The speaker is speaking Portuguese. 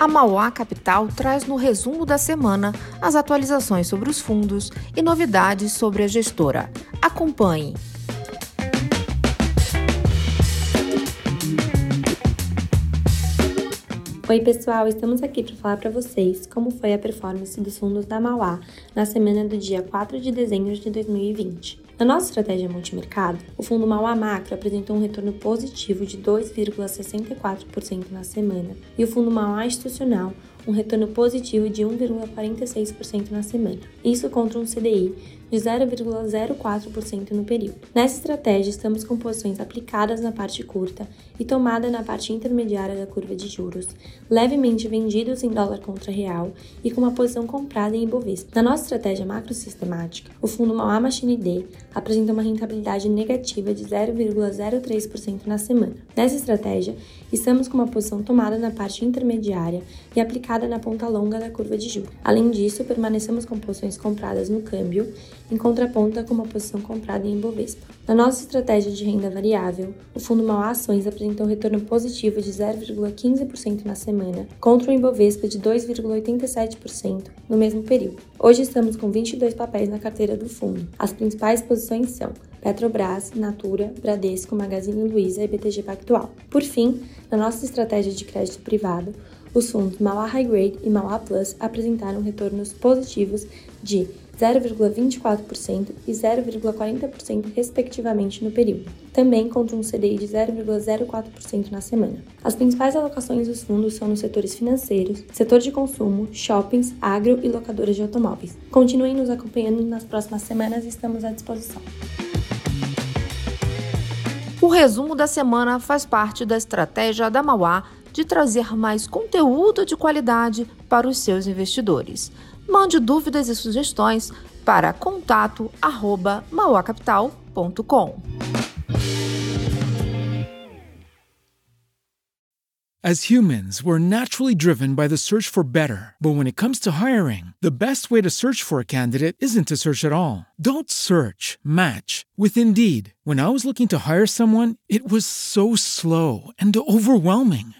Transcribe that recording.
A Mauá Capital traz no resumo da semana as atualizações sobre os fundos e novidades sobre a gestora. Acompanhe! Oi, pessoal, estamos aqui para falar para vocês como foi a performance dos fundos da Mauá na semana do dia 4 de dezembro de 2020. Na nossa estratégia multimercado, o fundo Mauá Macro apresentou um retorno positivo de 2,64% na semana e o fundo Mauá Institucional um retorno positivo de 1,46% na semana, isso contra um CDI de 0,04% no período. Nessa estratégia, estamos com posições aplicadas na parte curta e tomada na parte intermediária da curva de juros, levemente vendidos em dólar contra real e com uma posição comprada em Ibovespa. Na nossa estratégia macro-sistemática, o fundo Mauá Machine D apresenta uma rentabilidade negativa de 0,03% na semana. Nessa estratégia, estamos com uma posição tomada na parte intermediária e aplicada na ponta longa da curva de juros. Além disso, permanecemos com posições compradas no câmbio em contraponto com uma posição comprada em Ibovespa. Na nossa estratégia de renda variável, o fundo Mal Ações apresentou um retorno positivo de 0,15% na semana, contra o Ibovespa de 2,87% no mesmo período. Hoje estamos com 22 papéis na carteira do fundo. As principais posições são Petrobras, Natura, Bradesco, Magazine Luiza e BTG Pactual. Por fim, na nossa estratégia de crédito privado, os fundos Mauá High Grade e Mauá Plus apresentaram retornos positivos de 0,24% e 0,40% respectivamente no período, também contra um CDI de 0,04% na semana. As principais alocações dos fundos são nos setores financeiros, setor de consumo, shoppings, agro e locadoras de automóveis. Continuem nos acompanhando nas próximas semanas e estamos à disposição. O resumo da semana faz parte da estratégia da Mauá de trazer mais conteúdo de qualidade para os seus investidores. Mande dúvidas e sugestões para contato@mauacapital.com. As humans, we're naturally driven by the search for better. But when it comes to hiring, the best way to search for a candidate isn't to search at all. Don't search, match with Indeed. When I was looking to hire someone, it was so slow and overwhelming.